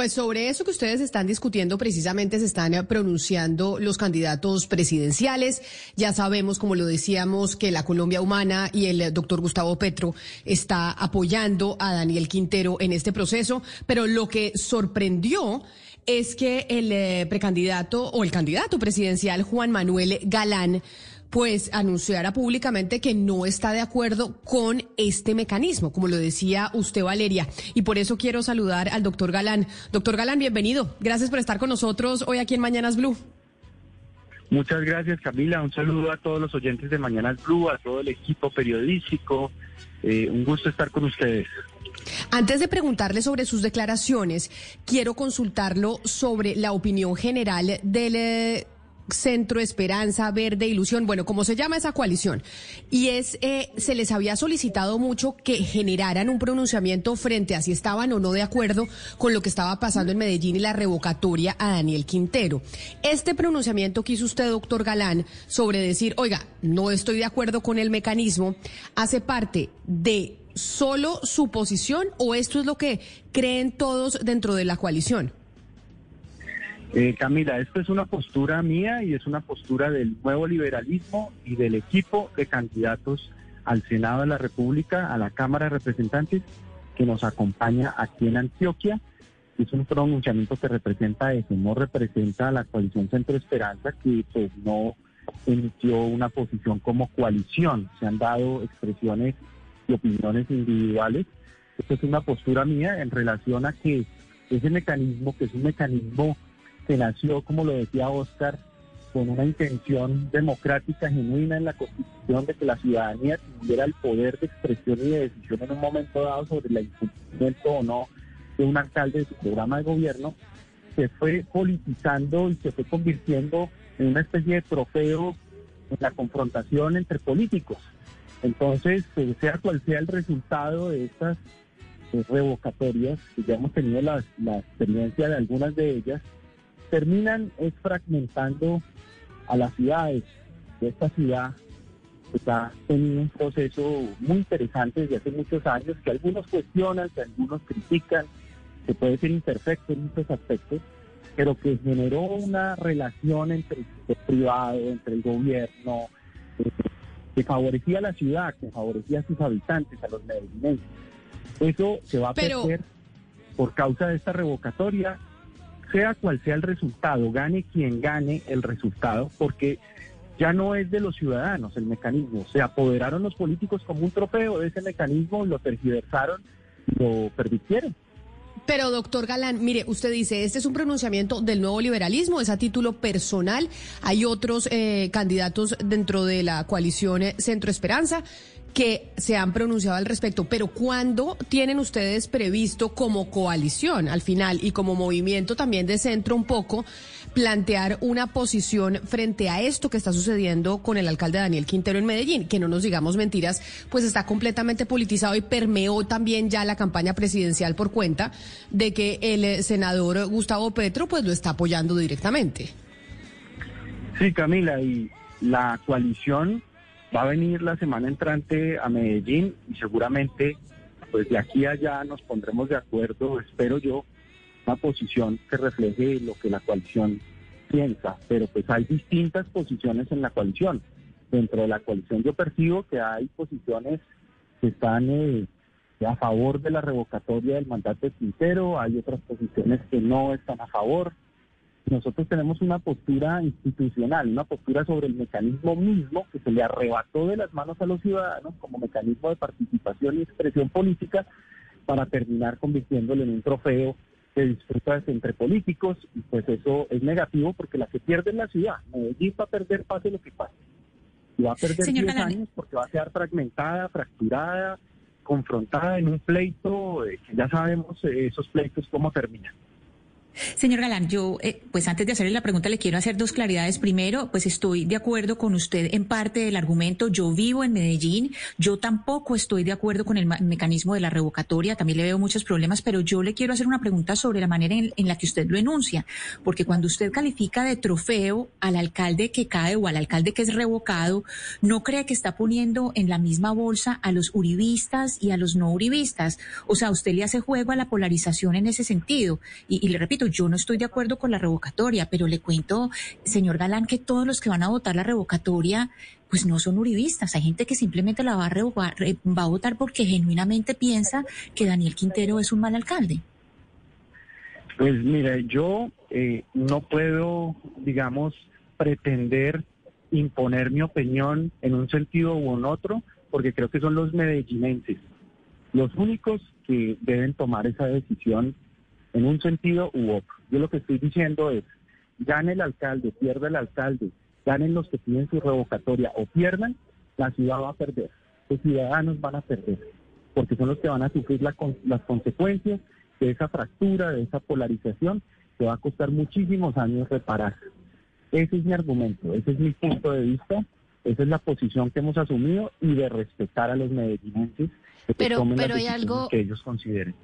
Pues sobre eso que ustedes están discutiendo, precisamente se están eh, pronunciando los candidatos presidenciales. Ya sabemos, como lo decíamos, que la Colombia Humana y el eh, doctor Gustavo Petro está apoyando a Daniel Quintero en este proceso, pero lo que sorprendió es que el eh, precandidato o el candidato presidencial Juan Manuel Galán pues anunciara públicamente que no está de acuerdo con este mecanismo, como lo decía usted, Valeria. Y por eso quiero saludar al doctor Galán. Doctor Galán, bienvenido. Gracias por estar con nosotros hoy aquí en Mañanas Blue. Muchas gracias, Camila. Un saludo a todos los oyentes de Mañanas Blue, a todo el equipo periodístico. Eh, un gusto estar con ustedes. Antes de preguntarle sobre sus declaraciones, quiero consultarlo sobre la opinión general del eh, Centro Esperanza Verde Ilusión, bueno, como se llama esa coalición, y es, eh, se les había solicitado mucho que generaran un pronunciamiento frente a si estaban o no de acuerdo con lo que estaba pasando en Medellín y la revocatoria a Daniel Quintero. Este pronunciamiento que hizo usted, doctor Galán, sobre decir, oiga, no estoy de acuerdo con el mecanismo, hace parte de solo su posición o esto es lo que creen todos dentro de la coalición? Eh, Camila, esto es una postura mía y es una postura del nuevo liberalismo y del equipo de candidatos al Senado de la República, a la Cámara de Representantes, que nos acompaña aquí en Antioquia. Es un pronunciamiento que representa eso, no representa a la coalición Centro Esperanza, que pues no emitió una posición como coalición. Se han dado expresiones y opiniones individuales. Esto es una postura mía en relación a que ese mecanismo, que es un mecanismo que nació, como lo decía Oscar, con una intención democrática genuina en la Constitución de que la ciudadanía tuviera el poder de expresión y de decisión en un momento dado sobre el incumplimiento o no de un alcalde de su programa de gobierno, se fue politizando y se fue convirtiendo en una especie de trofeo en la confrontación entre políticos. Entonces, pues, sea cual sea el resultado de estas revocatorias, que ya hemos tenido la, la experiencia de algunas de ellas, terminan es fragmentando a las ciudades. Esta ciudad está en un proceso muy interesante desde hace muchos años, que algunos cuestionan, que algunos critican, que puede ser imperfecto en muchos aspectos, pero que generó una relación entre el privado, entre el gobierno, eh, que favorecía a la ciudad, que favorecía a sus habitantes, a los medellinenses. Eso se va a perder por causa de esta revocatoria sea cual sea el resultado, gane quien gane el resultado, porque ya no es de los ciudadanos el mecanismo. Se apoderaron los políticos como un trofeo de ese mecanismo, lo tergiversaron lo permitieron. Pero, doctor Galán, mire, usted dice, este es un pronunciamiento del nuevo liberalismo, es a título personal. Hay otros eh, candidatos dentro de la coalición eh, Centro Esperanza que se han pronunciado al respecto, pero ¿cuándo tienen ustedes previsto como coalición al final y como movimiento también de centro un poco plantear una posición frente a esto que está sucediendo con el alcalde Daniel Quintero en Medellín? Que no nos digamos mentiras, pues está completamente politizado y permeó también ya la campaña presidencial por cuenta de que el senador Gustavo Petro pues lo está apoyando directamente. Sí, Camila, y la coalición va a venir la semana entrante a Medellín y seguramente pues de aquí a allá nos pondremos de acuerdo, espero yo, una posición que refleje lo que la coalición piensa, pero pues hay distintas posiciones en la coalición. Dentro de la coalición yo percibo que hay posiciones que están eh, a favor de la revocatoria del mandato de Quintero, hay otras posiciones que no están a favor, nosotros tenemos una postura institucional, una postura sobre el mecanismo mismo que se le arrebató de las manos a los ciudadanos como mecanismo de participación y expresión política para terminar convirtiéndolo en un trofeo que disfruta entre políticos y pues eso es negativo porque la que pierde es la ciudad. Medellín va a perder pase lo que pase. Y va a perder 10 años porque va a quedar fragmentada, fracturada, confrontada en un pleito, eh, que ya sabemos eh, esos pleitos cómo terminan. Señor Galán, yo, eh, pues antes de hacerle la pregunta, le quiero hacer dos claridades. Primero, pues estoy de acuerdo con usted en parte del argumento. Yo vivo en Medellín, yo tampoco estoy de acuerdo con el mecanismo de la revocatoria, también le veo muchos problemas, pero yo le quiero hacer una pregunta sobre la manera en, la que usted lo enuncia, porque cuando usted califica de trofeo al alcalde que cae o al alcalde que es revocado, ¿no cree que está poniendo en la misma bolsa a los uribistas y a los no uribistas? O sea, usted le hace juego a la polarización en ese sentido. Y le repito, yo no estoy de acuerdo con la revocatoria, pero le cuento, señor Galán, que todos los que van a votar la revocatoria, pues no son uribistas. Hay gente que simplemente la va a, revocar, va a votar porque genuinamente piensa que Daniel Quintero es un mal alcalde. Pues mira, yo eh, no puedo, digamos, pretender imponer mi opinión en un sentido u en otro, porque creo que son los medellinenses los únicos que deben tomar esa decisión en un sentido u otro. Yo lo que estoy diciendo es, gane el alcalde, pierda el alcalde, ganen los que piden su revocatoria o pierdan, la ciudad va a perder, los ciudadanos van a perder, porque son los que van a sufrir las consecuencias de esa fractura, de esa polarización, que va a costar muchísimos años reparar. Ese es mi argumento, ese es mi punto de vista, esa es la posición que hemos asumido y de respetar a los medellinenses que pero, tomen pero las hay algo que ellos consideren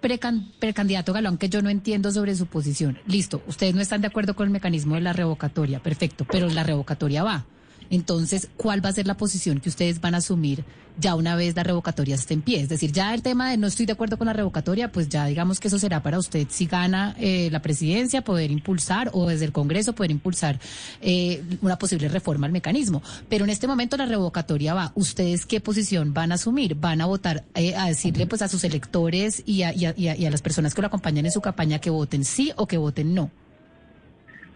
precandidato Galón, que yo no entiendo sobre su posición. Listo, ustedes no están de acuerdo con el mecanismo de la revocatoria, perfecto, pero la revocatoria va. Entonces, ¿cuál va a ser la posición que ustedes van a asumir ya una vez la revocatoria esté en pie? Es decir, ya el tema de no estoy de acuerdo con la revocatoria, pues ya digamos que eso será para usted si gana eh, la presidencia, poder impulsar o desde el Congreso poder impulsar eh, una posible reforma al mecanismo. Pero en este momento la revocatoria va. ¿Ustedes qué posición van a asumir? ¿Van a votar eh, a decirle pues a sus electores y a, y a las personas que lo acompañan en su campaña que voten sí o que voten no?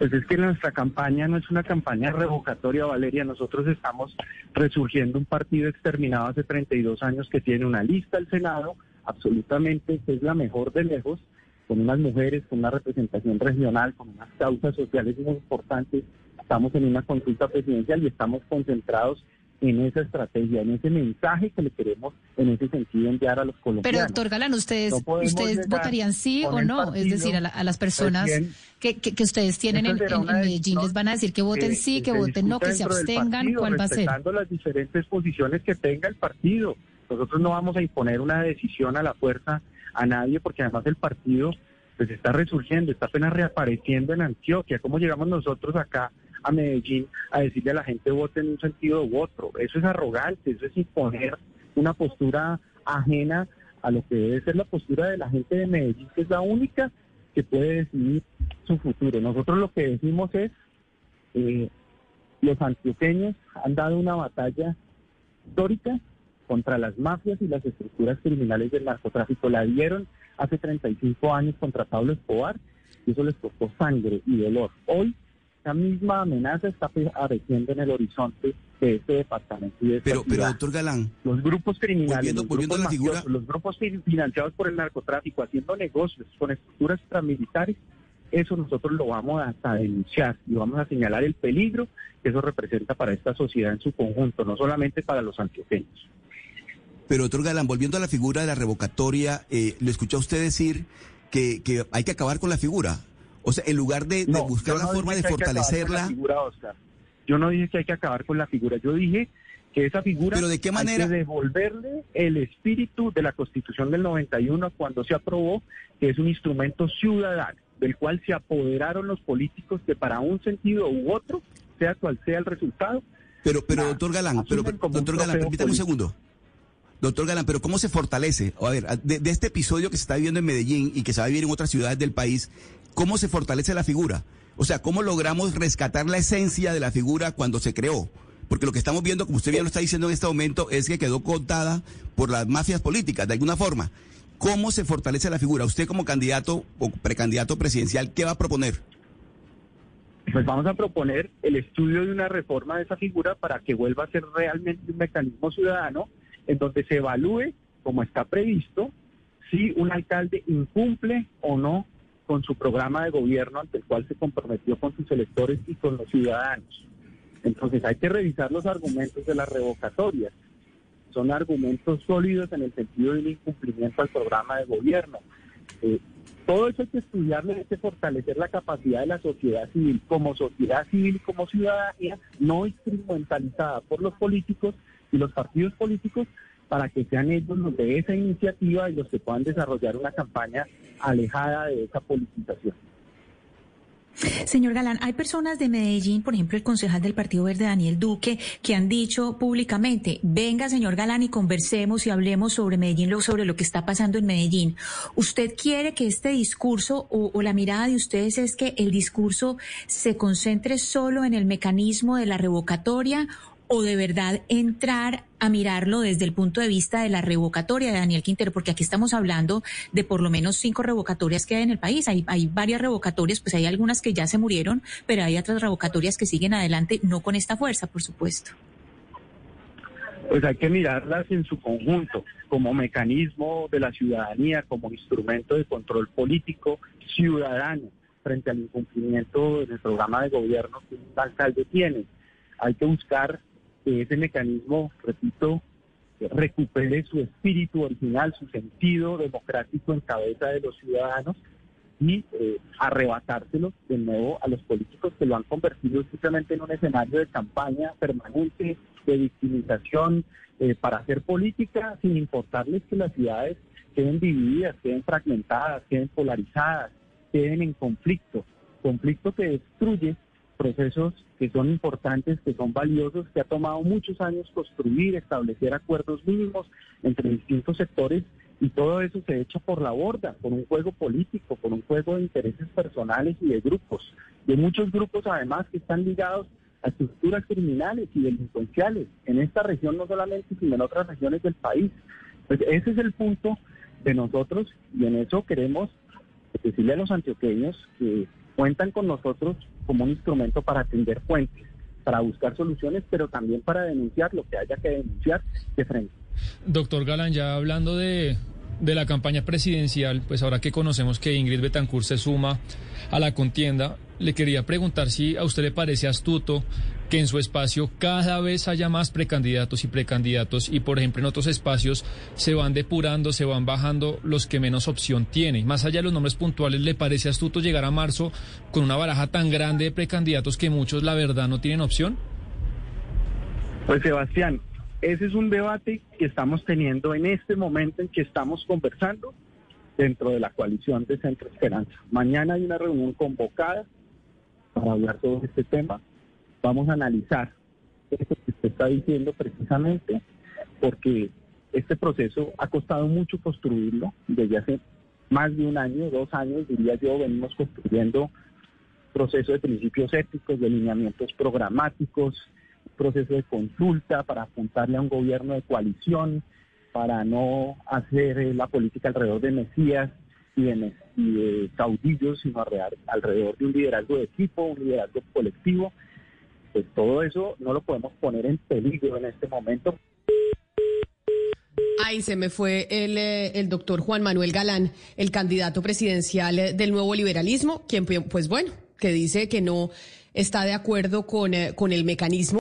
Pues es que nuestra campaña no es una campaña revocatoria, Valeria. Nosotros estamos resurgiendo un partido exterminado hace 32 años que tiene una lista al Senado, absolutamente, que es la mejor de lejos, con unas mujeres, con una representación regional, con unas causas sociales muy importantes. Estamos en una consulta presidencial y estamos concentrados en esa estrategia, en ese mensaje que le queremos en ese sentido enviar a los colombianos. Pero doctor Galán, ¿ustedes, ¿ustedes votarían sí o no? es decir, a, las personas que, que, ustedes tienen en, Medellín les van a decir que voten sí, que voten no, que se abstengan, ¿cuál va a ser? Respetando las diferentes posiciones que tenga el partido. Nosotros no vamos a imponer una decisión a la fuerza a nadie porque además el partido pues está resurgiendo, está apenas reapareciendo en Antioquia. ¿Cómo llegamos nosotros acá a Medellín a decirle a la gente vote en un sentido u otro. Eso es arrogante, eso es imponer una postura ajena a lo que debe ser la postura de la gente de Medellín, que es la única que puede decidir su futuro. Nosotros lo que decimos es, eh, los antioqueños han dado una batalla histórica contra las mafias y las estructuras criminales del narcotráfico. La dieron hace 35 años contra Pablo Escobar y eso les costó sangre y dolor. Hoy esa misma amenaza está apareciendo en el horizonte de este departamento. pero, pero, doctor Galán. Los grupos criminales, los, grupos la figura... los grupos financiados por el narcotráfico, haciendo negocios con estructuras paramilitares, eso nosotros lo vamos a denunciar y vamos a señalar el peligro que eso representa para esta sociedad en su conjunto, no solamente para los antioqueños. Pero, doctor Galán, volviendo a la figura de la revocatoria, eh, le escuché a usted decir que, que hay que acabar con la figura. O sea, en lugar de, buscar la forma de fortalecerla. yo no dije que hay que acabar con la figura, yo dije que esa figura ¿Pero de qué manera? hay que devolverle el espíritu de la Constitución del 91 cuando se aprobó, que es un instrumento ciudadano, del cual se apoderaron los políticos que para un sentido u otro, sea cual sea el resultado. Pero, pero doctor Galán, pero, doctor Galán, permítame un segundo. Doctor Galán, pero ¿cómo se fortalece? A ver, de, de, este episodio que se está viviendo en Medellín y que se va a vivir en otras ciudades del país, ¿Cómo se fortalece la figura? O sea, ¿cómo logramos rescatar la esencia de la figura cuando se creó? Porque lo que estamos viendo, como usted bien lo está diciendo en este momento, es que quedó contada por las mafias políticas, de alguna forma. ¿Cómo se fortalece la figura? Usted como candidato o precandidato presidencial, ¿qué va a proponer? Pues vamos a proponer el estudio de una reforma de esa figura para que vuelva a ser realmente un mecanismo ciudadano en donde se evalúe, como está previsto, si un alcalde incumple o no con su programa de gobierno ante el cual se comprometió con sus electores y con los ciudadanos. Entonces hay que revisar los argumentos de las revocatorias. son argumentos sólidos en el sentido de un incumplimiento al programa de gobierno. Eh, todo eso hay que estudiarlo, hay que fortalecer la capacidad de la sociedad civil, como sociedad civil, como ciudadanía, no instrumentalizada por los políticos y los partidos políticos, para que sean ellos los de esa iniciativa y los que puedan desarrollar una campaña alejada de esa politización. Señor Galán, hay personas de Medellín, por ejemplo, el concejal del Partido Verde, Daniel Duque, que han dicho públicamente, venga, señor Galán, y conversemos y hablemos sobre Medellín, sobre lo que está pasando en Medellín. ¿Usted quiere que este discurso o, o la mirada de ustedes es que el discurso se concentre solo en el mecanismo de la revocatoria o de verdad entrar a mirarlo desde el punto de vista de la revocatoria de Daniel Quintero, porque aquí estamos hablando de por lo menos cinco revocatorias que hay en el país. Hay, hay varias revocatorias, pues hay algunas que ya se murieron, pero hay otras revocatorias que siguen adelante, no con esta fuerza, por supuesto. Pues hay que mirarlas en su conjunto, como mecanismo de la ciudadanía, como instrumento de control político ciudadano frente al incumplimiento del programa de gobierno que un alcalde tiene. Hay que buscar que ese mecanismo, repito, recupere su espíritu original, su sentido democrático en cabeza de los ciudadanos y eh, arrebatárselo de nuevo a los políticos que lo han convertido simplemente en un escenario de campaña permanente, de victimización, eh, para hacer política sin importarles que las ciudades queden divididas, queden fragmentadas, queden polarizadas, queden en conflicto, conflicto que destruye procesos que son importantes, que son valiosos, que ha tomado muchos años construir, establecer acuerdos mínimos entre distintos sectores y todo eso se echa por la borda, por un juego político, por un juego de intereses personales y de grupos, de muchos grupos además que están ligados a estructuras criminales y delincuenciales en esta región no solamente, sino en otras regiones del país. Pues ese es el punto de nosotros y en eso queremos decirle a los antioqueños que cuentan con nosotros como un instrumento para atender fuentes, para buscar soluciones, pero también para denunciar lo que haya que denunciar de frente. Doctor Galán, ya hablando de, de la campaña presidencial, pues ahora que conocemos que Ingrid Betancourt se suma a la contienda, le quería preguntar si a usted le parece astuto que en su espacio cada vez haya más precandidatos y precandidatos y por ejemplo en otros espacios se van depurando, se van bajando los que menos opción tienen. Más allá de los nombres puntuales, ¿le parece astuto llegar a marzo con una baraja tan grande de precandidatos que muchos la verdad no tienen opción? Pues Sebastián, ese es un debate que estamos teniendo en este momento en que estamos conversando dentro de la coalición de Centro Esperanza. Mañana hay una reunión convocada para hablar sobre este tema vamos a analizar esto que usted está diciendo precisamente, porque este proceso ha costado mucho construirlo desde hace más de un año, dos años, diría yo, venimos construyendo proceso de principios éticos, de lineamientos programáticos, proceso de consulta para apuntarle a un gobierno de coalición, para no hacer eh, la política alrededor de mesías y de, y de caudillos, sino alrededor de un liderazgo de equipo, un liderazgo colectivo pues todo eso no lo podemos poner en peligro en este momento. Ahí se me fue el, eh, el doctor Juan Manuel Galán, el candidato presidencial eh, del nuevo liberalismo, quien pues bueno, que dice que no está de acuerdo con, eh, con el mecanismo.